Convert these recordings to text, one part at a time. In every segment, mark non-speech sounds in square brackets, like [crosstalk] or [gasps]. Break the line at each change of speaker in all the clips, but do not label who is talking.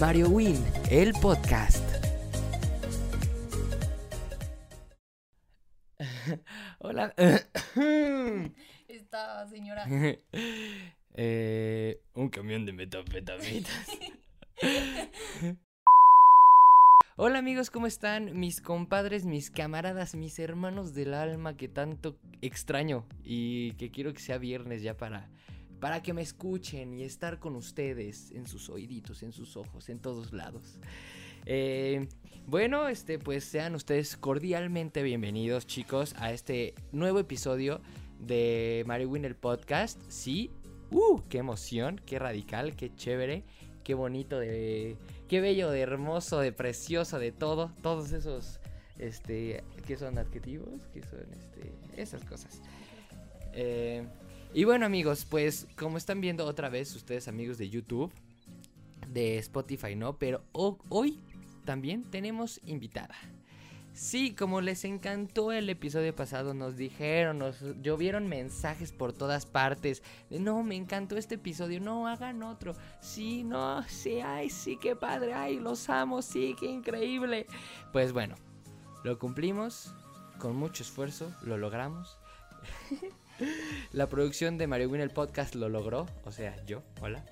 Mario Win, el podcast. [laughs] Hola.
Esta señora. [laughs]
Eh, un camión de metafetaminas. [laughs] Hola amigos, ¿cómo están? Mis compadres, mis camaradas, mis hermanos del alma que tanto extraño y que quiero que sea viernes ya para para que me escuchen y estar con ustedes en sus oíditos, en sus ojos, en todos lados. Eh, bueno, este, pues sean ustedes cordialmente bienvenidos, chicos, a este nuevo episodio de Mario Win el podcast. Sí, ¡Uh! ¡Qué emoción! ¡Qué radical! ¡Qué chévere! ¡Qué bonito! De, ¡Qué bello! De hermoso, de precioso, de todo. Todos esos, este, ¿qué son adjetivos? ¿Qué son, este, esas cosas? Eh, y bueno amigos, pues como están viendo otra vez ustedes amigos de YouTube, de Spotify, ¿no? Pero hoy también tenemos invitada. Sí, como les encantó el episodio pasado, nos dijeron, nos llovieron mensajes por todas partes. no, me encantó este episodio, no, hagan otro. Sí, no, sí, ay, sí, qué padre, ay, los amo, sí, qué increíble. Pues bueno, lo cumplimos con mucho esfuerzo, lo logramos. [laughs] [laughs] La producción de Mario Win el podcast lo logró, o sea, yo, hola.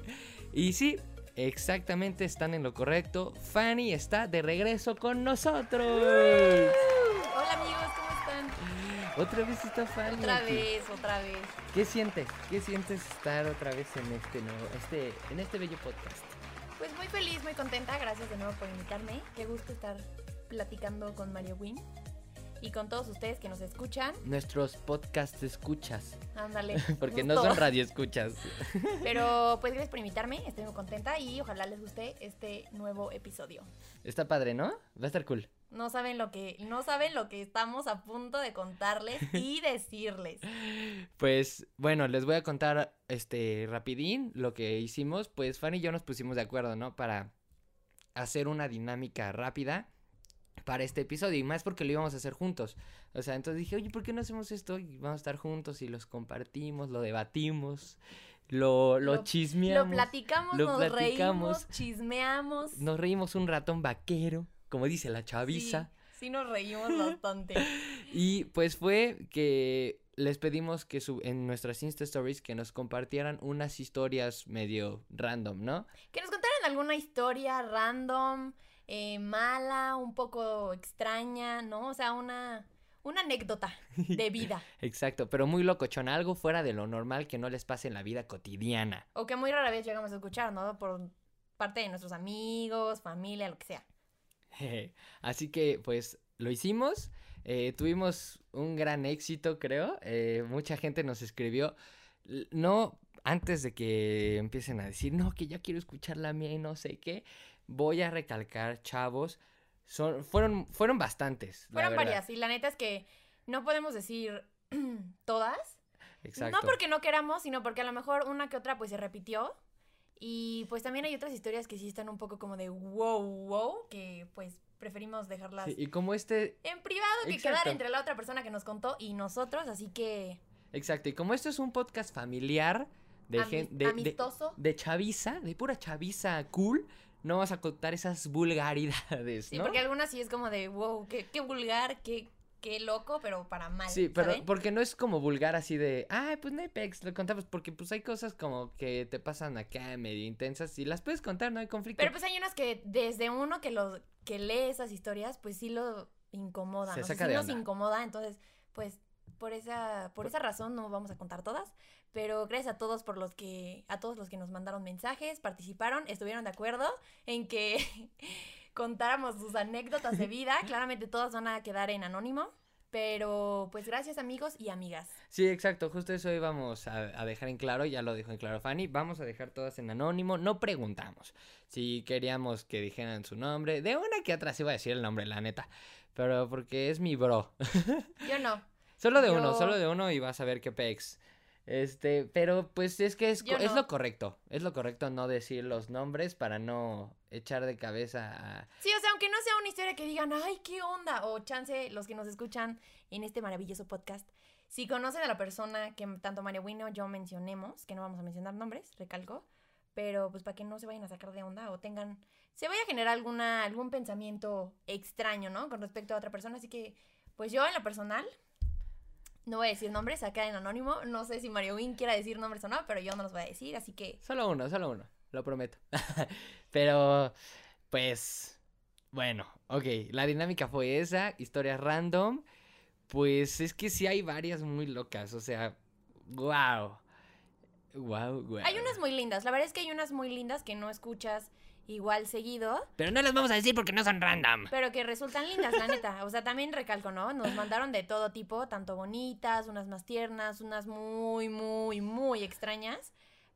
[laughs] y sí, Exactamente, están en lo correcto. Fanny está de regreso con nosotros.
Hola amigos, ¿cómo están?
Otra vez está Fanny.
Otra vez, otra vez.
¿Qué sientes? ¿Qué sientes estar otra vez en este nuevo, este, en este bello podcast?
Pues muy feliz, muy contenta. Gracias de nuevo por invitarme. Qué gusto estar platicando con Mario Win y con todos ustedes que nos escuchan.
Nuestros podcast escuchas.
Ándale. [laughs]
Porque no son radio escuchas. [laughs]
Pero pues gracias por invitarme, estoy muy contenta y ojalá les guste este nuevo episodio.
Está padre, ¿no? Va a estar cool.
No saben lo que no saben lo que estamos a punto de contarles y [laughs] decirles.
Pues bueno, les voy a contar este rapidín lo que hicimos, pues Fanny y yo nos pusimos de acuerdo, ¿no? Para hacer una dinámica rápida para este episodio y más porque lo íbamos a hacer juntos. O sea, entonces dije, oye, ¿por qué no hacemos esto? Y vamos a estar juntos y los compartimos, lo debatimos, lo, lo, chismeamos.
Lo platicamos, nos reímos, chismeamos.
Nos reímos un ratón vaquero, como dice la chaviza.
Sí, sí nos reímos bastante. [laughs]
y pues fue que les pedimos que en nuestras Insta Stories que nos compartieran unas historias medio random, ¿no?
Que nos contaran alguna historia random eh, mala, un poco extraña, ¿no? O sea, una, una anécdota de [laughs] vida.
Exacto, pero muy locochón, algo fuera de lo normal que no les pase en la vida cotidiana.
O que muy rara vez llegamos a escuchar, ¿no? Por parte de nuestros amigos, familia, lo que sea. [laughs]
Así que, pues, lo hicimos. Eh, tuvimos un gran éxito, creo. Eh, mucha gente nos escribió. No, antes de que empiecen a decir, no, que ya quiero escuchar la mía y no sé qué voy a recalcar, chavos, son, fueron, fueron bastantes.
Fueron varias, y la neta es que no podemos decir [clears throat] todas. Exacto. No porque no queramos, sino porque a lo mejor una que otra pues se repitió. Y pues también hay otras historias que sí están un poco como de wow, wow, que pues preferimos dejarlas.
y como este.
En privado, que quedar entre la otra persona que nos contó y nosotros, así que.
Exacto, y como esto es un podcast familiar de gente. De,
amistoso.
De, de chaviza, de pura chaviza cool no vas a contar esas vulgaridades,
¿no? Sí, porque algunas sí es como de, wow, qué, qué vulgar, qué, qué loco, pero para mal.
Sí, pero porque no es como vulgar así de, ay, pues no hay pex, lo contamos, porque pues hay cosas como que te pasan acá medio intensas y las puedes contar, no hay conflicto.
Pero pues hay unas que desde uno que lo que lee esas historias, pues sí lo incomoda, Se saca sí nos incomoda, entonces, pues por esa por esa razón no vamos a contar todas, pero gracias a todos por los que, a todos los que nos mandaron mensajes, participaron, estuvieron de acuerdo en que [laughs] contáramos sus anécdotas de vida. [laughs] Claramente todas van a quedar en anónimo. Pero pues gracias amigos y amigas.
Sí, exacto, justo eso íbamos a, a, dejar en claro, ya lo dijo en claro Fanny, vamos a dejar todas en anónimo, no preguntamos si queríamos que dijeran su nombre, de una que atrás iba a decir el nombre, la neta, pero porque es mi bro. [laughs]
Yo no.
solo de uno, solo de uno y vas a ver qué pex. Este, pero pues es que es, es lo correcto. Es lo correcto no decir los nombres para no echar de cabeza a...
Sí, o sea, aunque no sea una historia que digan, ay, qué onda, o chance, los que nos escuchan en este maravilloso podcast, si conocen a la persona que tanto María Wino yo mencionemos, que no vamos a mencionar nombres, recalco, pero pues para que no se vayan a sacar de onda o tengan, se vaya a generar alguna, algún pensamiento extraño, ¿no? Con respecto a otra persona, así que pues yo en lo personal, no voy a decir nombres, acá en anónimo, no sé si Mario Win quiera decir nombres o no, pero yo no los voy a decir, así que...
Solo uno, solo uno, lo prometo. [laughs] pero, pues, bueno, ok, la dinámica fue esa, historias random, pues es que sí hay varias muy locas, o sea, wow. Wow, wow.
Hay unas muy lindas. La verdad es que hay unas muy lindas que no escuchas igual seguido.
Pero no las vamos a decir porque no son random.
Pero que resultan lindas, la neta. O sea, también recalco, ¿no? Nos mandaron de todo tipo, tanto bonitas, unas más tiernas, unas muy, muy, muy extrañas.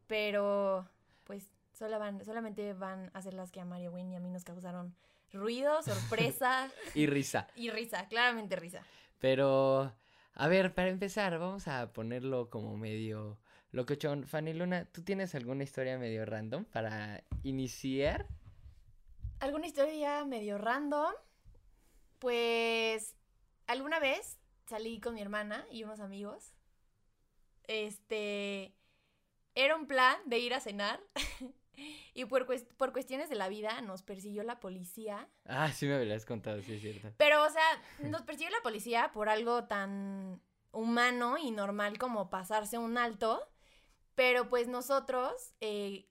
Pero, pues, solo van, solamente van a ser las que a Mario Win y a mí nos causaron ruido, [laughs] sorpresa.
y risa.
Y risa, claramente risa.
Pero, a ver, para empezar, vamos a ponerlo como medio Locochón, Fanny Luna, ¿tú tienes alguna historia medio random para iniciar?
¿Alguna historia medio random? Pues alguna vez salí con mi hermana y unos amigos. Este era un plan de ir a cenar [laughs] y por, por cuestiones de la vida nos persiguió la policía.
Ah, sí me habías contado, sí es cierto.
Pero, o sea, nos persiguió la policía por algo tan humano y normal como pasarse un alto. Pero pues nosotros, eh,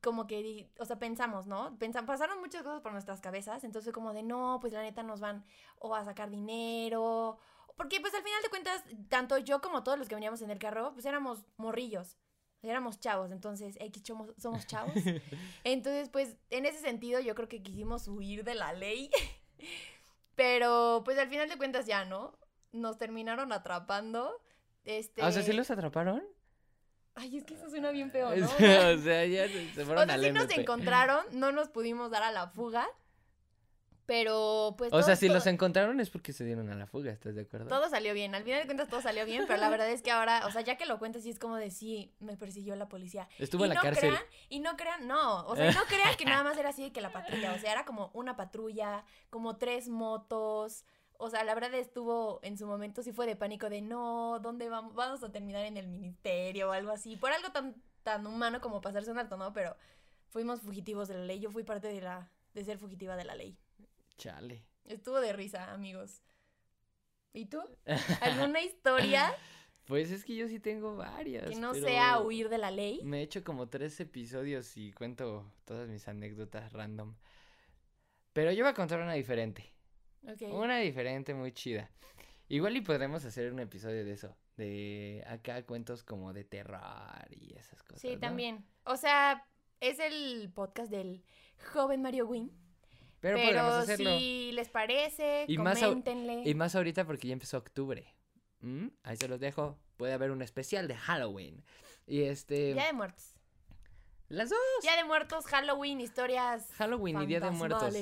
como que, o sea, pensamos, ¿no? pasaron muchas cosas por nuestras cabezas, entonces como de, no, pues la neta nos van o a sacar dinero, porque pues al final de cuentas, tanto yo como todos los que veníamos en el carro, pues éramos morrillos, éramos chavos, entonces, X somos, somos chavos. [laughs] Entonces, pues en ese sentido yo creo que quisimos huir de la ley, [laughs] pero pues al final de cuentas ya, ¿no? Nos terminaron atrapando. Este...
o sea, ¿sí los atraparon?
Ay, es que eso suena bien feo, ¿no? [laughs]
o sea, ya se fueron
o sea, sí nos encontraron, no nos pudimos dar a la fuga. Pero, pues.
O sea, si los encontraron es porque se dieron a la fuga, ¿estás de acuerdo?
Todo salió bien. Al final de cuentas, todo salió bien. Pero la verdad es que ahora, o sea, ya que lo cuentas, sí es como de sí, me persiguió la policía.
Estuvo en la cárcel.
y no crean, no. O sea, no crean que nada [laughs] más era así de que la patrulla. O sea, era como una patrulla, como tres motos o sea, la verdad estuvo en su momento sí fue de pánico de no, ¿dónde vamos? Vamos a terminar en el ministerio o algo así. Por algo tan, tan humano como pasarse un alto, ¿no? Pero fuimos fugitivos de la ley. Yo fui parte de la de ser fugitiva de la ley.
Chale.
Estuvo de risa, amigos. ¿Y tú? ¿Alguna [laughs] historia?
Pues es que yo sí tengo varias.
Que no sea huir de la ley.
Me he hecho como tres episodios y cuento todas mis anécdotas random. Pero yo voy a contar una diferente. Una diferente, muy chida. Igual y podremos hacer un episodio de eso. De acá cuentos como de terror y esas cosas.
Sí, también. O sea, es el podcast del joven Mario Win. Pero, Pero si les parece, y coméntenle.
Más y más ahorita porque ya empezó octubre. ¿Mm? Ahí se los dejo. Puede haber un especial de Halloween. Y este.
Día de muertos.
Las dos.
Día de muertos, Halloween, historias.
Halloween y Día de muertos.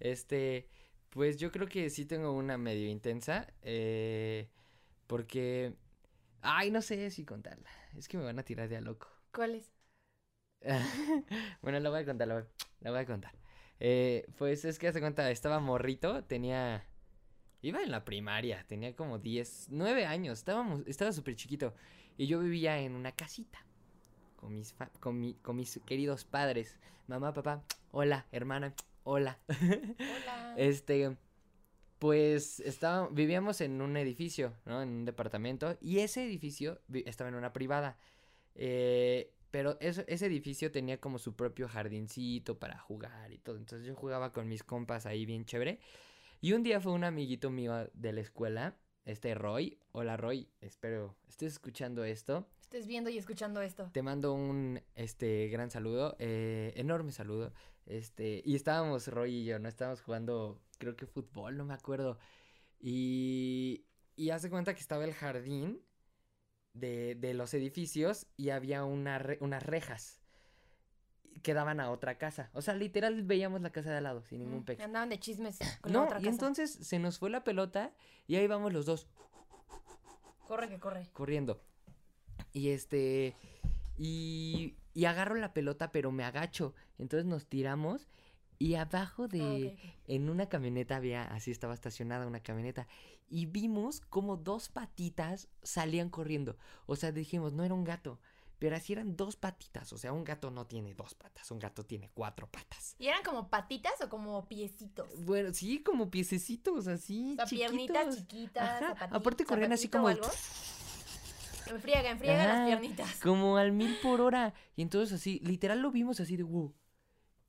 Este. Pues yo creo que sí tengo una medio intensa. Eh, porque. Ay, no sé si contarla. Es que me van a tirar de a loco.
¿Cuál es? [laughs]
bueno, la voy a contar, la voy, a contar. Eh, pues es que hace cuenta, estaba morrito, tenía. Iba en la primaria, tenía como 10, 9 años, estábamos, estaba súper chiquito. Y yo vivía en una casita con mis, con, con mis queridos padres. Mamá, papá, hola, hermana, hola.
Hola. [laughs]
este, pues estaba, vivíamos en un edificio, ¿no? En un departamento. Y ese edificio estaba en una privada. Eh, pero ese edificio tenía como su propio jardincito para jugar y todo. Entonces yo jugaba con mis compas ahí bien chévere. Y un día fue un amiguito mío de la escuela, este Roy. Hola Roy, espero estés escuchando esto.
Estés viendo y escuchando esto.
Te mando un este gran saludo, eh, enorme saludo. Este, y estábamos Roy y yo, ¿no? Estábamos jugando, creo que fútbol, no me acuerdo. Y, y hace cuenta que estaba el jardín de, de los edificios y había una unas rejas que daban a otra casa. O sea, literal veíamos la casa de al lado, sin ningún mm, pecho.
Andaban de chismes [clears throat]
con no, la otra casa. y entonces se nos fue la pelota y ahí vamos los dos.
Corre que corre.
Corriendo. Y este. Y, y agarro la pelota, pero me agacho. Entonces nos tiramos. Y abajo de. Ah, en una camioneta había. Así estaba estacionada una camioneta. Y vimos como dos patitas salían corriendo. O sea, dijimos, no era un gato. pero así eran dos patitas. O sea, un gato no tiene dos patas, un gato tiene cuatro patas.
¿Y eran como patitas o como piecitos?
Bueno, sí, como piececitos, así.
O sea, piernitas chiquitas.
Aparte corrían así como. El...
Enfriega, enfriega las piernitas.
Como al mil por hora. Y entonces así, literal lo vimos así de wow.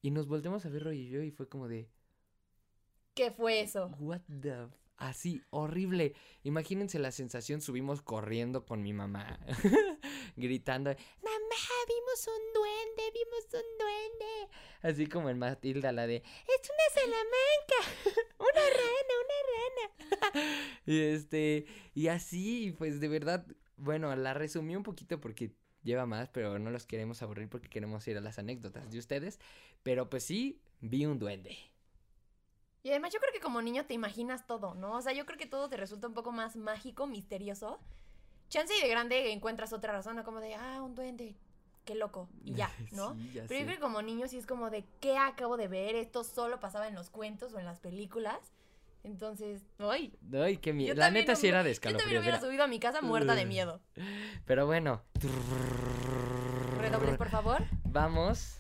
Y nos volteamos a ver Roy y yo y fue como de.
¿Qué fue eso?
What the así, horrible. Imagínense la sensación, subimos corriendo con mi mamá, [laughs] gritando, mamá, vimos un duende, vimos un duende. Así como en Matilda, la de, es una salamanca, [laughs] una rana, una rana. [laughs] y este, y así, pues de verdad, bueno, la resumí un poquito porque lleva más, pero no los queremos aburrir porque queremos ir a las anécdotas de ustedes. Pero pues sí, vi un duende.
Y además yo creo que como niño te imaginas todo, ¿no? O sea, yo creo que todo te resulta un poco más mágico, misterioso. Chance y de grande encuentras otra razón, ¿no? Como de, ah, un duende, qué loco, y ya, [laughs] ¿no? Pero yo creo que como niño sí es como de, ¿qué acabo de ver? Esto solo pasaba en los cuentos o en las películas. Entonces, ¡ay!
¡Ay, qué miedo! La neta sí era de.
Yo también hubiera subido a mi casa muerta de miedo. [laughs]
Pero bueno.
Redobles, por favor.
Vamos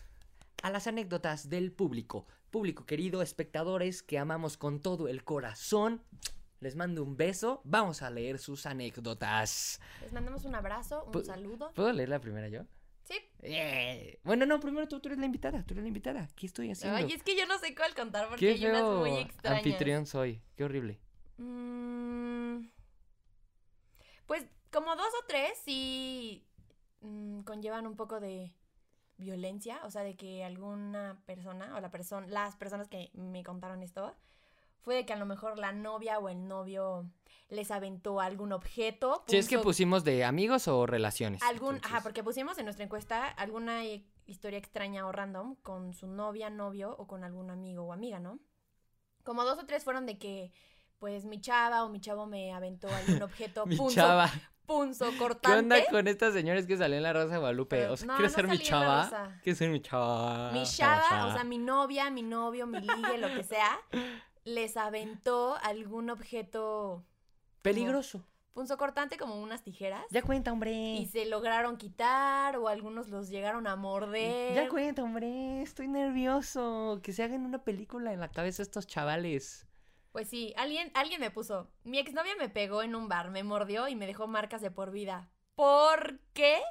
a las anécdotas del público. Público querido, espectadores que amamos con todo el corazón. Les mando un beso. Vamos a leer sus anécdotas.
Les mandamos un abrazo, un saludo.
¿Puedo leer la primera yo?
Sí.
Eh, bueno, no, primero tú, tú, eres la invitada, tú eres la invitada. ¿Qué estoy haciendo?
Ay, es que yo no sé cuál contar porque hay unas muy extrañas.
anfitrión soy, qué horrible.
Mm, pues como dos o tres sí mm, conllevan un poco de violencia, o sea, de que alguna persona o la persona, las personas que me contaron esto, fue de que a lo mejor la novia o el novio les aventó algún objeto.
Si es que pusimos de amigos o relaciones.
Algún, ajá, porque pusimos en nuestra encuesta alguna historia extraña o random con su novia, novio o con algún amigo o amiga, ¿no? Como dos o tres fueron de que pues mi chava o mi chavo me aventó algún [laughs] objeto.
mi chava
punzo cortante.
¿Qué onda con estas señores que salen en la Rosa de Guadalupe? o sea, ¿quieres ser mi chava? ¿Quieres ser mi chava?
Mi chava, o sea, mi novia, mi novio, mi ligue, lo que sea, [laughs] les aventó algún objeto...
Peligroso.
Punzo cortante como unas tijeras.
Ya cuenta, hombre.
Y se lograron quitar o algunos los llegaron a morder.
Ya cuenta, hombre. Estoy nervioso. Que se hagan una película en la cabeza estos chavales.
Pues sí, alguien, alguien me puso. Mi exnovia me pegó en un bar, me mordió y me dejó marcas de por vida. ¿Por qué?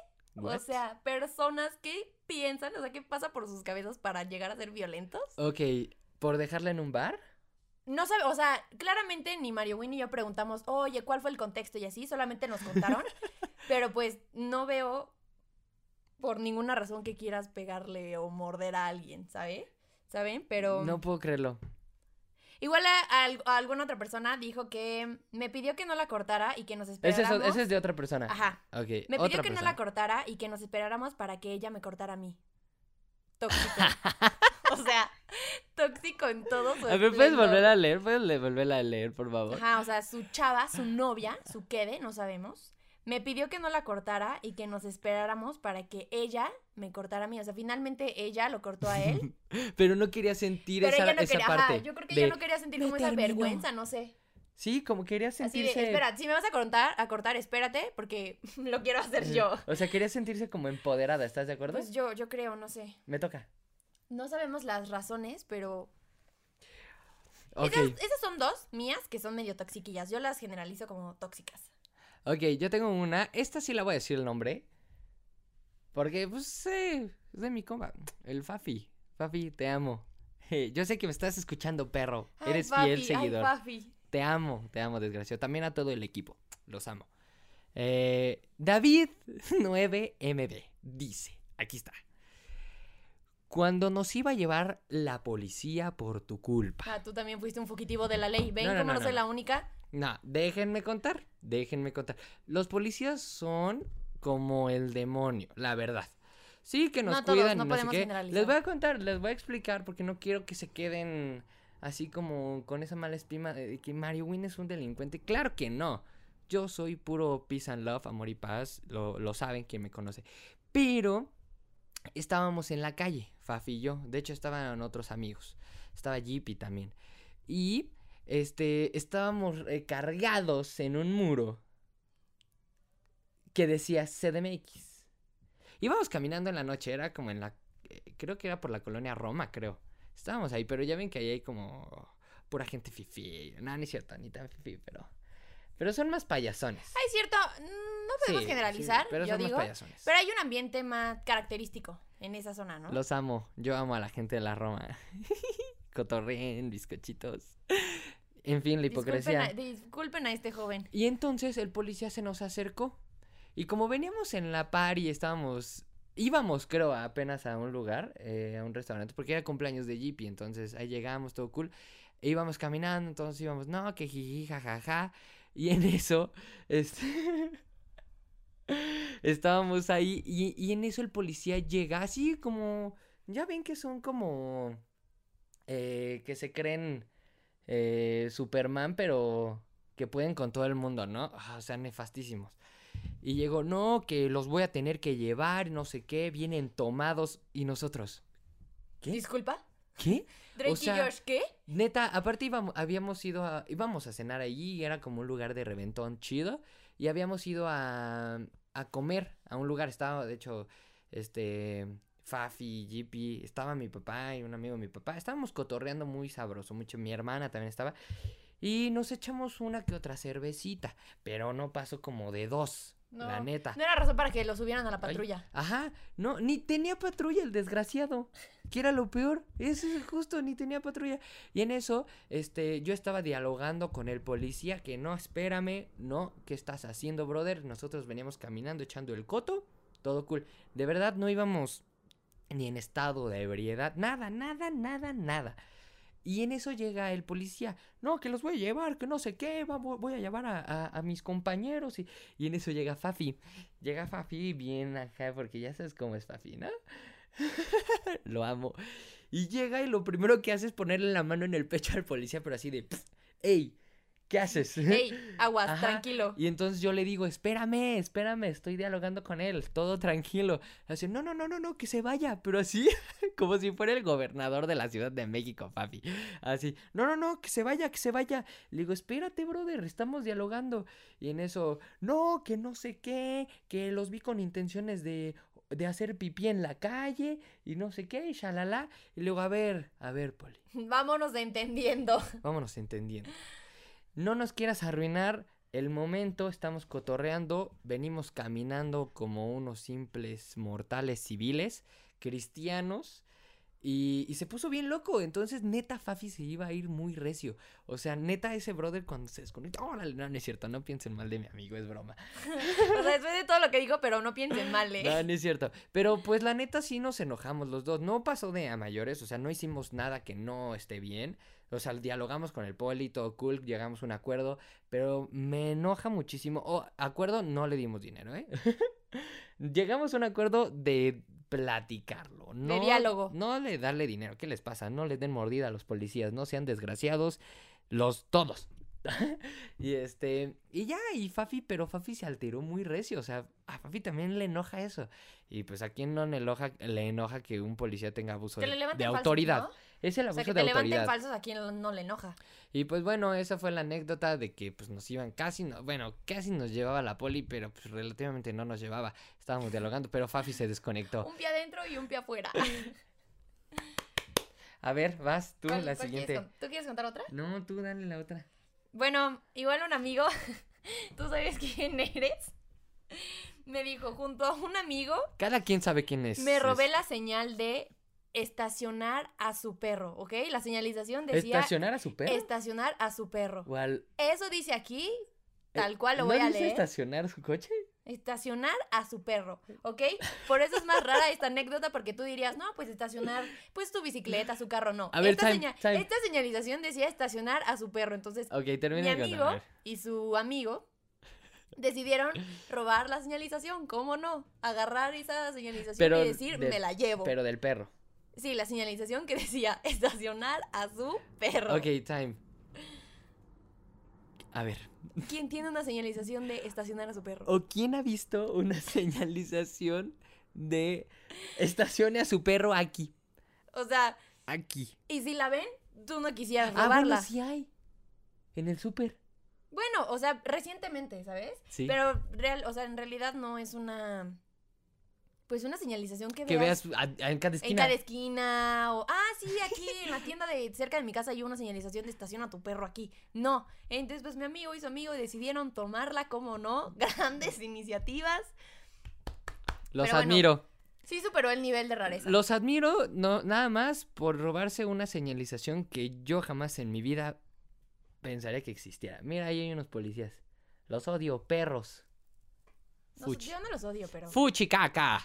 O sea, personas que piensan, o sea, ¿qué pasa por sus cabezas para llegar a ser violentos?
Ok, ¿por dejarla en un bar?
No sabe, o sea, claramente ni Mario Win ni yo preguntamos, oye, ¿cuál fue el contexto? Y así, solamente nos contaron. [laughs] pero pues no veo por ninguna razón que quieras pegarle o morder a alguien, ¿sabe? ¿Saben? Pero.
No puedo creerlo.
Igual a, alguna otra persona dijo que me pidió que no la cortara y que nos esperáramos.
Ese es, de otra persona.
Ajá. Me pidió que no la cortara y que nos esperáramos para que ella me cortara a mí. Tóxico. [laughs] o sea, tóxico en todo su
A ver, ¿puedes volver a leer? ¿Puedes volver a leer, por favor?
Ajá, o sea, su chava, su novia, su quede, no sabemos me pidió que no la cortara y que nos esperáramos para que ella me cortara a mí. O sea, finalmente ella lo cortó a él. [laughs]
Pero no quería sentir esa, esa parte.
yo creo que ella no quería sentir como esa vergüenza, no sé.
Sí, como quería sentirse... Así
de, espera, si me vas a cortar, a cortar, espérate, porque [laughs] lo quiero hacer yo.
O sea, quería sentirse como empoderada, ¿estás de acuerdo?
Pues yo, yo creo, no sé.
Me toca.
No sabemos las razones, pero... Esas, esas son dos mías que son medio toxiquillas. Yo las generalizo como tóxicas.
Ok, yo tengo una. Esta sí la voy a decir el nombre. Porque, pues, es de mi compa. El Fafi. Fafi, te amo. [laughs] yo sé que me estás escuchando, perro. Eres fiel seguidor. Ay, Fafi. Te amo, te amo, desgraciado. También a todo el equipo. Los amo. Eh, David [laughs] 9MB dice, aquí está. Cuando nos iba a llevar la policía por tu culpa.
Ah, tú también fuiste un fugitivo de la ley. ¿Ven no, cómo no soy la única?
No, déjenme contar, déjenme contar. Los policías son como el demonio, la verdad. Sí, que nos cuidan, no, sé qué. Les voy a contar, les voy a explicar porque no quiero que se queden así como con esa mala estima de que Mario Win es un delincuente. Claro que no. Yo soy puro peace and love, amor y paz, lo, lo saben quien me conoce. Pero estábamos en la calle, Fafi y yo. De hecho, estaban otros amigos. Estaba Jippy también. Y este, estábamos cargados en un muro que decía CDMX. íbamos caminando en la noche, era como en la, eh, creo que era por la colonia Roma, creo. Estábamos ahí, pero ya ven que ahí hay como pura gente fifi. No, ni es cierto, ni tan fifi, pero... Pero son más payasones.
Hay cierto, no podemos generalizar, pero yo digo, pero hay un ambiente más característico en esa zona, ¿no?
Los amo, yo amo a la gente de la Roma. [laughs] Cotorrien, bizcochitos. En fin, la hipocresía.
Disculpen a, este joven.
Y entonces el policía se nos acercó. Y como veníamos en la par y estábamos. Íbamos, creo, apenas a un lugar, eh, a un restaurante, porque era cumpleaños de Jeepy. Entonces ahí llegamos, todo cool. E íbamos caminando, entonces íbamos, no, que jiji, jajaja. Y en [laughs] eso, este. estábamos ahí. Y, y en eso el policía llega así como. Ya ven que son como. Eh, que se creen eh, Superman, pero que pueden con todo el mundo, ¿no? Ah, o sea, nefastísimos. Y llegó, no, que los voy a tener que llevar, no sé qué, vienen tomados y nosotros.
¿Qué? ¿Disculpa?
¿Qué?
Drake y Josh, ¿qué?
Neta, aparte íbamos, habíamos ido a, íbamos a cenar allí era como un lugar de reventón chido. Y habíamos ido a, a comer a un lugar, estaba, de hecho, este, Fafi, Jippy, estaba mi papá y un amigo de mi papá. Estábamos cotorreando muy sabroso, mucho. Mi hermana también estaba. Y nos echamos una que otra cervecita, pero no pasó como de dos. la neta.
No era razón para que lo subieran a la patrulla.
ajá, no, ni tenía patrulla el desgraciado. Que era lo peor. Eso es justo, ni tenía patrulla. Y en eso, este, yo estaba dialogando con el policía que no, espérame, no, ¿qué estás haciendo, brother? Nosotros veníamos caminando, echando el coto, todo cool. De verdad no íbamos ni en estado de ebriedad, nada, nada, nada, nada. Y en eso llega el policía, no, que los voy a llevar, que no sé qué, voy a llevar a, mis compañeros. Y, y, en eso llega Fafi. Llega Fafi bien acá, porque ya sabes cómo es Fafi, ¿no? [laughs] lo amo. Y llega y lo primero que hace es ponerle la mano en el pecho al policía, pero así de, ¡ey! ¿Qué haces? [laughs]
Ey, aguas, tranquilo.
Y entonces yo le digo, espérame, espérame, estoy dialogando con él, todo tranquilo. Así, no, no, no, no, no, que se vaya, pero así, [laughs] como si fuera el gobernador de la Ciudad de México, papi. Así, no, no, no, que se vaya, que se vaya. Le digo, espérate, brother, estamos dialogando. Y en eso, no, que no sé qué, que los vi con intenciones de de hacer pipí en la calle y no sé qué, y shalala. Y luego, a ver, a ver, Poli. [laughs]
Vámonos entendiendo.
Vámonos entendiendo. No nos quieras arruinar el momento, estamos cotorreando, venimos caminando como unos simples mortales civiles, cristianos, y, se puso bien loco. Entonces, neta, Fafi se iba a ir muy recio. O sea, neta, ese brother cuando se desconectó. no, no es cierto, no piensen mal de mi amigo, es broma. [laughs]
o sea, después de todo lo que dijo, pero no piensen mal, ¿eh?
No, no es cierto. Pero pues la neta sí nos enojamos los dos. No pasó de a mayores, o sea, no hicimos nada que no esté bien. O sea, dialogamos con el poli, todo cool, llegamos a un acuerdo, pero me enoja muchísimo. Oh, acuerdo, no le dimos dinero, ¿eh? [laughs] llegamos a un acuerdo de platicarlo. No,
de diálogo.
No le darle dinero. ¿Qué les pasa? No les den mordida a los policías. No sean desgraciados. Los todos. [laughs] y este, y ya, y Fafi, pero Fafi se alteró muy recio, o sea, a Fafi también le enoja eso. Y pues a quién no le enoja, le enoja que un policía tenga abuso de, autoridad. Es el abuso o sea, que te levanten
falsos a quien no le enoja.
Y pues bueno, esa fue la anécdota de que pues nos iban casi, no, bueno, casi nos llevaba la poli, pero pues relativamente no nos llevaba. Estábamos dialogando, pero Fafi se desconectó.
un pie adentro y un pie afuera.
a ver, vas tú, la siguiente.
¿Tú quieres contar otra?
No, tú dale la otra.
Bueno, igual un amigo, [laughs] ¿tú sabes quién eres? Me dijo, junto a un amigo.
Cada quien sabe quién es.
Me robé la señal de estacionar a su perro, ¿ok? La señalización decía.
¿Estacionar a su perro?
Estacionar a su perro.
¿Cuál?
Eso dice aquí, tal cual lo voy a leer.
estacionar su coche?
estacionar a su perro, ¿ok? Por eso es más rara esta anécdota porque tú dirías, no, pues estacionar, pues tu bicicleta, su carro, no.
A ver, esta,
esta señalización decía estacionar a su perro, entonces mi amigo y su amigo decidieron robar la señalización, ¿cómo no? Agarrar esa señalización y decir, me la llevo.
Pero del perro.
Sí, la señalización que [laughs] decía estacionar a su perro.
Ok, time. A ver,
¿Quién tiene una señalización de estacionar a su perro?
¿O quién ha visto una [laughs] señalización de estacione a su perro aquí?
O sea.
Aquí.
Y si la ven, tú no quisieras robarla.
Ah, sí hay. En el súper.
Bueno, o sea, recientemente, ¿sabes? Sí. Pero real, o sea, en realidad no es una pues una señalización que,
que veas, en cada esquina.
En cada esquina. O, ah, sí, aquí en la tienda de cerca de mi casa hay una señalización de estaciona tu perro aquí. No. Entonces, pues mi amigo y su amigo decidieron tomarla, como no. [laughs] Grandes iniciativas.
Los admiro.
Sí superó el nivel de rareza.
Los admiro, no, nada más por robarse una señalización que yo jamás en mi vida pensaría que existiera. Mira, ahí hay unos policías. Los odio, perros.
Yo no los odio, pero.
Fuchi caca.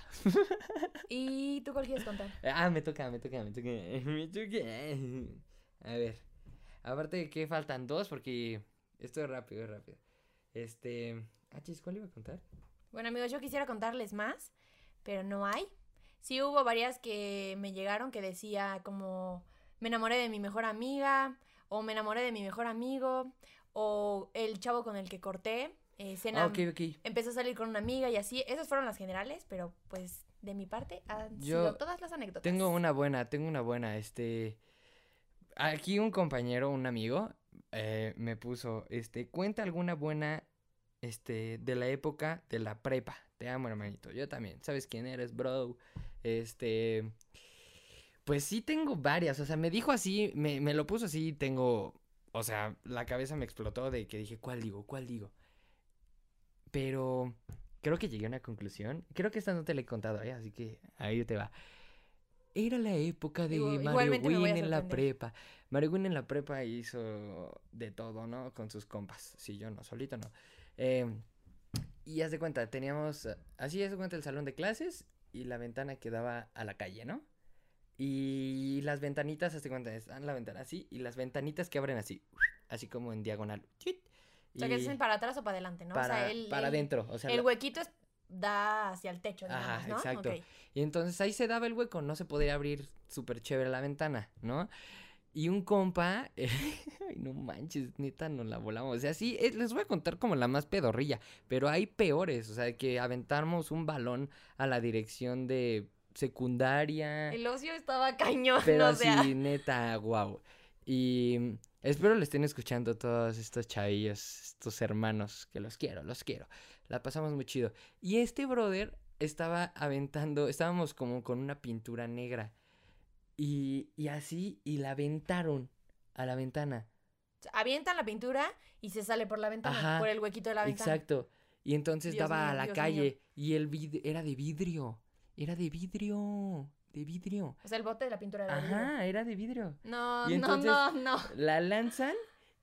¿Y tú cuál quieres contar? [laughs]
Ah, me toca, me toca, me toca. Me toca. A ver. Aparte de que faltan dos, porque esto es rápido, es rápido. Este. Ah, chis, ¿cuál iba a contar?
Bueno, amigos, yo quisiera contarles más pero no hay. Sí hubo varias que me llegaron que decía como me enamoré de mi mejor amiga o me enamoré de mi mejor amigo o el chavo con el que corté. Eh,
ah,
Empezó a salir con una amiga y así. Esas fueron las generales, pero pues de mi parte han sido todas las anécdotas.
Tengo una buena, tengo una buena. Este. Aquí un compañero, un amigo, eh, me puso, este, cuenta alguna buena, este, de la época de la prepa. Te amo, hermanito. Yo también. ¿Sabes quién eres, bro? Este. Pues sí tengo varias. O sea, me dijo así, me, me lo puso así, tengo. O sea, la cabeza me explotó de que dije, ¿cuál digo? ¿Cuál digo? Pero creo que llegué a una conclusión. Creo que esta no te la he contado, ¿eh? así que ahí te va. Era la época de Mario Win en la prepa. Mario Win en la prepa hizo de todo, ¿no? Con sus compas. Sí, yo no, solito no. Eh, y haz de cuenta, teníamos, así haz de cuenta el salón de clases y la ventana que daba a la calle, ¿no? Y las ventanitas, haz de cuenta, están la ventana así y las ventanitas que abren así, así como en diagonal.
O sea, que es para atrás o para adelante, ¿no?
Para,
o
sea, el, para adentro. O sea,
el huequito da hacia el techo, digamos, Ajá,
exacto. Y entonces ahí se daba el hueco, no se podía abrir súper chévere la ventana, ¿no? Y un compa, [laughs] no manches, neta, nos la volamos. O sea, sí, eh, les voy a contar como la más pedorrilla, pero hay peores, o sea, que aventamos un balón a la dirección de secundaria.
El ocio estaba cañón,
pero así, neta, wow. Y espero le estén escuchando todos estos chavillos, estos hermanos, que los quiero, los quiero. La pasamos muy chido. Y este brother estaba aventando, estábamos como con una pintura negra. Y, y así, y la aventaron a la ventana.
Avientan la pintura y se sale por la ventana, por el huequito de la ventana.
Exacto. Y entonces daba a la calle y el vid era de vidrio. Era de vidrio. De vidrio.
O sea, el bote de la pintura
era de vidrio. Ajá, era de vidrio.
No, no, no, no.
La lanzan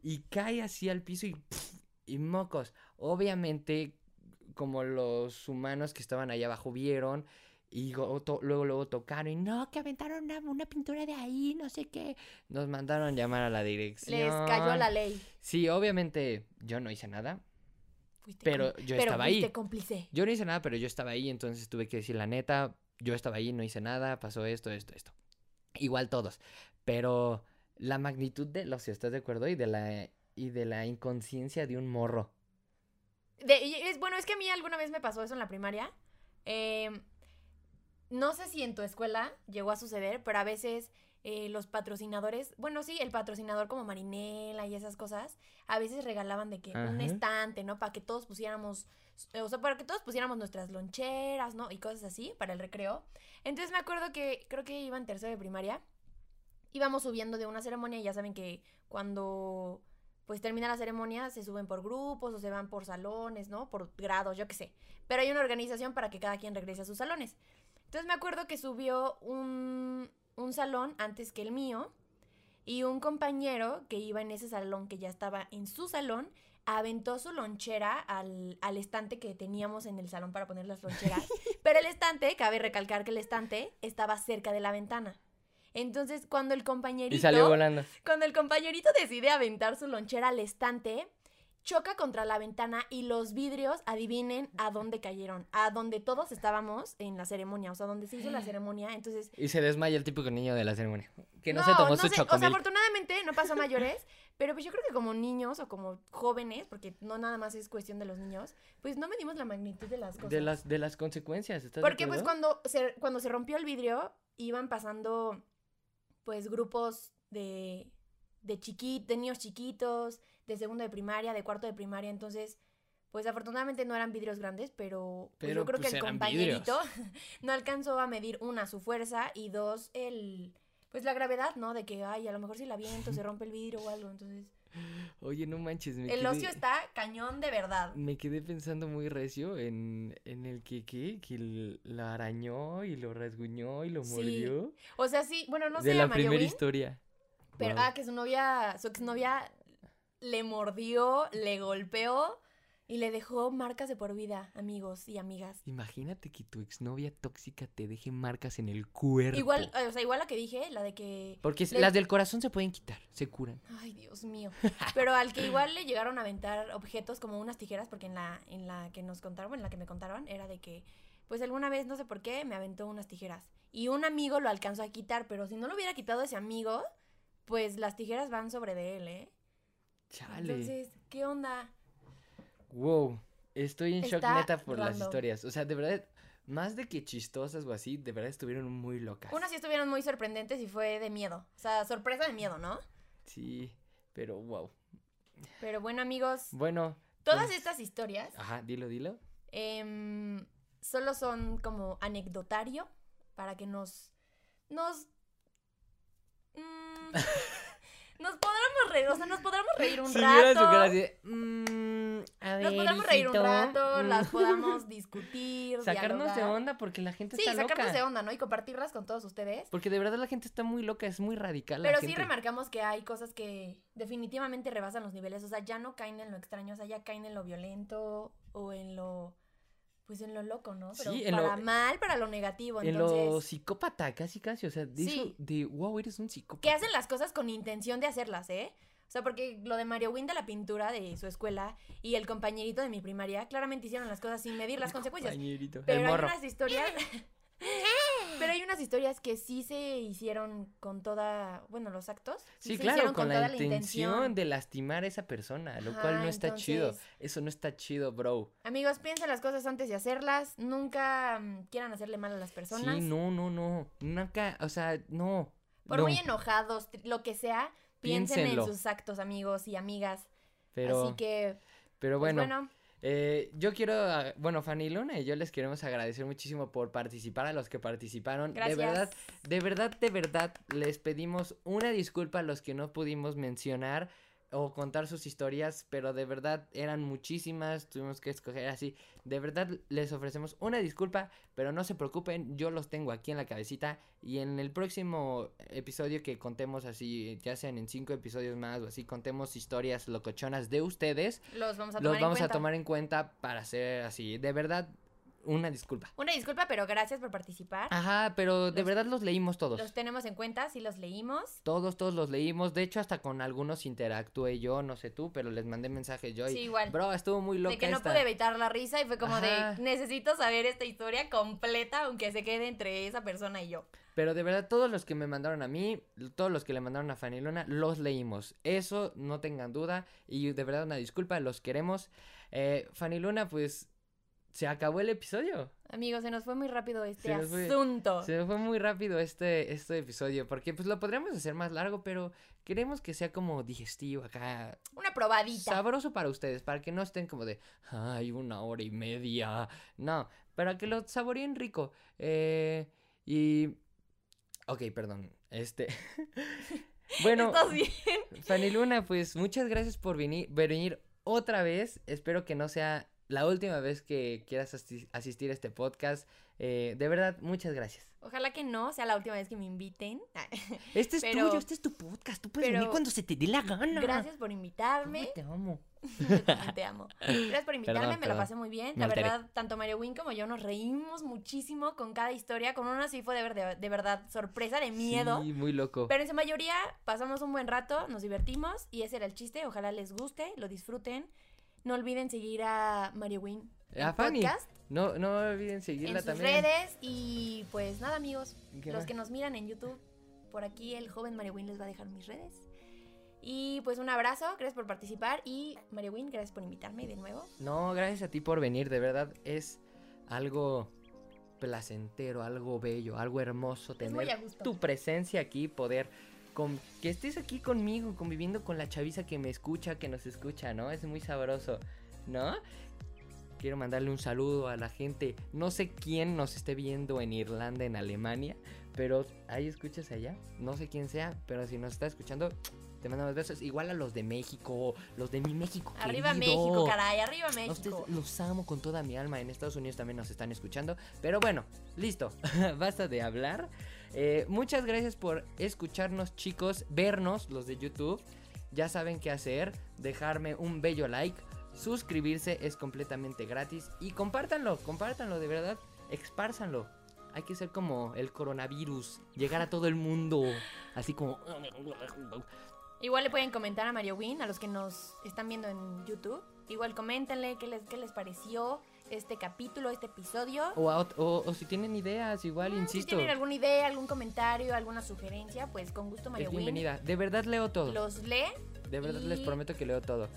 y cae así al piso y, y mocos. Obviamente, como los humanos que estaban allá abajo vieron, y luego, luego tocaron y no, que aventaron una, pintura de ahí, no sé qué. Nos mandaron llamar a la dirección.
Les cayó la ley.
Sí, obviamente yo no hice nada. pero yo estaba ahí.
cómplice.
Yo no hice nada, pero yo estaba ahí, entonces tuve que decir la neta, yo estaba ahí, no hice nada, pasó esto, esto, esto. Igual todos. Pero la magnitud de lo si ¿estás de acuerdo? Y de la, y de la inconsciencia de un morro.
es, bueno, es que a mí alguna vez me pasó eso en la primaria. Eh, no sé si en tu escuela llegó a suceder, pero a veces eh, los patrocinadores, bueno, sí, el patrocinador como Marinela y esas cosas, a veces regalaban de que un estante, ¿no? Para que todos pusiéramos, eh, o sea, para que todos pusiéramos nuestras loncheras, ¿no? Y cosas así para el recreo. Entonces me acuerdo que creo que iba en tercero de primaria, íbamos subiendo de una ceremonia y ya saben que cuando pues termina la ceremonia se suben por grupos o se van por salones, ¿no? Por grados, yo qué sé. Pero hay una organización para que cada quien regrese a sus salones. Entonces me acuerdo que subió un, un salón antes que el mío y un compañero que iba en ese salón, que ya estaba en su salón, aventó su lonchera al, al, estante que teníamos en el salón para poner las loncheras. [laughs] Pero el estante, cabe recalcar que el estante estaba cerca de la ventana. Entonces, cuando el compañerito...
Y salió volando.
Cuando el compañerito decide aventar su lonchera al estante, choca contra la ventana y los vidrios, adivinen a dónde cayeron, a donde todos estábamos en la ceremonia, o sea, donde se hizo la [gasps] ceremonia, entonces...
Y se desmaya el típico niño de la ceremonia, que no, se tomó no su sé, O
sea, afortunadamente no pasó a [laughs] mayores, pero pues yo creo que como niños o como jóvenes, porque no nada más es cuestión de los niños, pues no medimos la magnitud de las cosas.
De las, de las consecuencias, ¿estás
Porque pues cuando se, cuando se rompió el vidrio, iban pasando pues grupos de, de, chiquit, de niños chiquitos, de segundo de primaria, de cuarto de primaria, entonces, pues afortunadamente no eran vidrios grandes, pero, pues, yo creo que pues, el compañerito [laughs] no alcanzó a medir una su fuerza y dos el pues la gravedad, ¿no? De que ay, a lo mejor si la viento se rompe el vidrio o algo, entonces
Oye, no manches,
me El ocio está cañón de verdad.
Me quedé pensando muy recio en, en el que, ¿qué? Que la arañó y lo rasguñó y lo mordió.
O sea, sí, bueno, no sé.
De la primera historia.
Pero, ah, que su novia, su exnovia le mordió, le golpeó y le dejó marcas de por vida, amigos y amigas.
Imagínate que tu exnovia tóxica te deje marcas en el cuerpo.
Igual, o sea, igual la que dije, la de que...
Porque las del corazón se pueden quitar, se curan.
Ay, Dios mío. Pero al que igual le llegaron a aventar objetos como unas tijeras, porque en la, en la que nos contaron, en la que me contaron, era de que, pues alguna vez, no sé por qué, me aventó unas tijeras. Y un amigo lo alcanzó a quitar, pero si no lo hubiera quitado ese amigo, pues las tijeras van sobre de él, ¿eh? Chale. Entonces, ¿qué onda?
Wow, estoy en shock neta por las historias. O sea, de verdad, más de que chistosas o así, de verdad estuvieron muy locas.
Unas sí estuvieron muy sorprendentes y fue de miedo. O sea, sorpresa de miedo, ¿no?
Sí, pero wow.
Pero bueno, amigos.
Bueno.
Todas pues estas historias.
Ajá, dilo, dilo.
Em, solo son como anecdotario para que nos. Nos. Mm, [laughs] nos podremos reír, o sea, nos podremos reír un rato. Mm, nos podamos reír un rato, las podamos [laughs] discutir,
Sacarnos de onda porque la gente está loca.
Sí, sacarnos de onda, ¿no? Y compartirlas con todos ustedes.
Porque de verdad la gente está muy loca, es muy radical
Pero sí remarcamos que hay cosas que definitivamente rebasan los niveles, o sea, ya no caen en lo extraño, o sea, ya caen en lo violento o en lo pues en lo loco, ¿no? Pero sí, para mal, para lo negativo.
En lo psicópata, casi casi. O sea, de de wow, eres un psicópata.
Que hacen las cosas con intención de hacerlas, ¿eh? O sea, porque lo de Mario Win de la pintura de su escuela y el compañerito de mi primaria claramente hicieron las cosas sin medir las consecuencias. Pero hay unas historias. [laughs] Pero hay unas historias que sí se hicieron con toda, bueno, los actos.
Sí, claro, con, la, intención de lastimar a esa persona, lo cual no está chido. Eso no está chido, bro.
Amigos, piensen las cosas antes de hacerlas. Nunca mm, quieran hacerle mal a las personas.
Sí, no, no, no. Nunca, o sea, no.
Por muy enojados, lo que sea, piensen en sus actos, amigos y amigas. Pero, Así que.
Pero pues bueno eh, yo quiero, ah, bueno, Fanny Luna y yo les queremos agradecer muchísimo por participar a los que participaron. De verdad, de verdad, de verdad, les pedimos una disculpa a los que no pudimos mencionar o contar sus historias, pero de verdad eran muchísimas, tuvimos que escoger así. De verdad les ofrecemos una disculpa, pero no se preocupen, yo los tengo aquí en la cabecita y en el próximo episodio que contemos así, ya sean en cinco episodios más o así, contemos historias locochonas de ustedes,
los vamos a tomar,
los vamos a tomar en cuenta para hacer así. De verdad, una disculpa.
Una disculpa, pero gracias por participar.
Ajá, pero de verdad los leímos todos.
Los tenemos en cuenta, sí los leímos.
Todos, todos los leímos. De hecho, hasta con algunos interactué yo, no sé tú, pero les mandé mensajes yo. sí, igual. Bro, estuvo muy loca
De que no pude evitar la risa y fue como de, necesito saber esta historia completa, aunque se quede entre esa persona y yo.
Pero de verdad, todos los que me mandaron a mí, todos los que le mandaron a Fanny Luna, los leímos. Eso no tengan duda. Y de verdad, una disculpa, los queremos. Eh, Fanny Luna, pues se acabó el episodio.
Amigos, se nos fue muy rápido este asunto.
se nos fue muy rápido este, este episodio, porque pues lo podríamos hacer más largo, pero queremos que sea como digestivo acá.
Una probadita.
Sabroso para ustedes, para que no estén como de, ay, una hora y media. No, para que lo saboreen rico. Eh, y... Ok, perdón. Este... [laughs] bueno, [laughs]
¿Estás bien?
Fanny Luna, pues muchas gracias por venir, venir otra vez. Espero que no sea la última vez que quieras asistir a este podcast. Eh, de verdad, muchas gracias.
Ojalá que no sea la última vez que me inviten. [laughs]
Este es tuyo, este es tu podcast. Tú puedes venir cuando se te dé la gana.
Gracias por invitarme.
te amo. [laughs]
te amo. Gracias por invitarme, me la pasé muy bien. la verdad, tanto Mario Win como yo nos reímos muchísimo con cada historia. Con una sí fue de, de, verdad sorpresa, de miedo.
Sí, muy loco.
Pero en su mayoría pasamos un buen rato, nos divertimos y ese era el chiste. Ojalá les guste, lo disfruten. No olviden seguir a Mario Win.
A Fanny. Podcast, no, no olviden seguirla
en sus redes. Y pues nada, amigos. Los que nos miran en YouTube, por aquí el joven Mario Win les va a dejar mis redes. Y pues un abrazo, gracias por participar. Y Mario Win, gracias por invitarme de nuevo.
No, gracias a ti por venir, de verdad es algo placentero, algo bello, algo hermoso tener tu presencia aquí, poder que estés aquí conmigo, conviviendo con la chaviza que me escucha, que nos escucha, ¿no? Es muy sabroso, ¿no? Quiero mandarle un saludo a la gente. No sé quién nos esté viendo en Irlanda, en Alemania, pero ahí escuchas allá. No sé quién sea, pero si nos está escuchando, te mandamos besos. Igual a los de México, los de mi México.
Arriba México, caray, arriba México.
los amo con toda mi alma. En Estados Unidos también nos están escuchando. Pero bueno, listo. [laughs] Basta de hablar. Eh, muchas gracias por escucharnos, chicos. Vernos, los de YouTube. Ya saben qué hacer. Dejarme un bello like Suscribirse es completamente gratis y compártanlo, compártanlo de verdad, expárzanlo. Hay que ser como el coronavirus, llegar a todo el mundo, así como...
Igual le pueden comentar a Mario Win, a los que nos están viendo en YouTube. Igual coméntenle qué les, qué les pareció este capítulo, este episodio.
O, si tienen ideas, igual, ah, insisto.
Si tienen alguna idea, algún comentario, alguna sugerencia, pues con gusto Mario Win.
Bienvenida. De verdad leo todo.
Los lee.
De verdad les prometo que leo todo.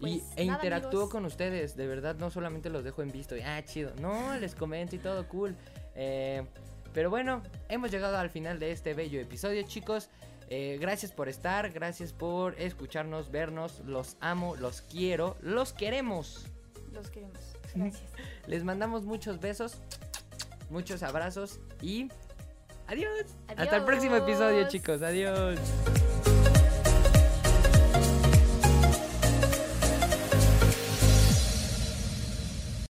Pues, y, e interactúo con ustedes, de verdad, no solamente los dejo en visto y, ah, chido, no, les comento y todo cool. Eh, pero bueno, hemos llegado al final de este bello episodio, chicos. Eh, gracias por estar, gracias por escucharnos, vernos, los amo, los quiero, los queremos.
Los queremos, [laughs]
Les mandamos muchos besos, muchos abrazos y adiós. Hasta el próximo episodio, chicos, adiós.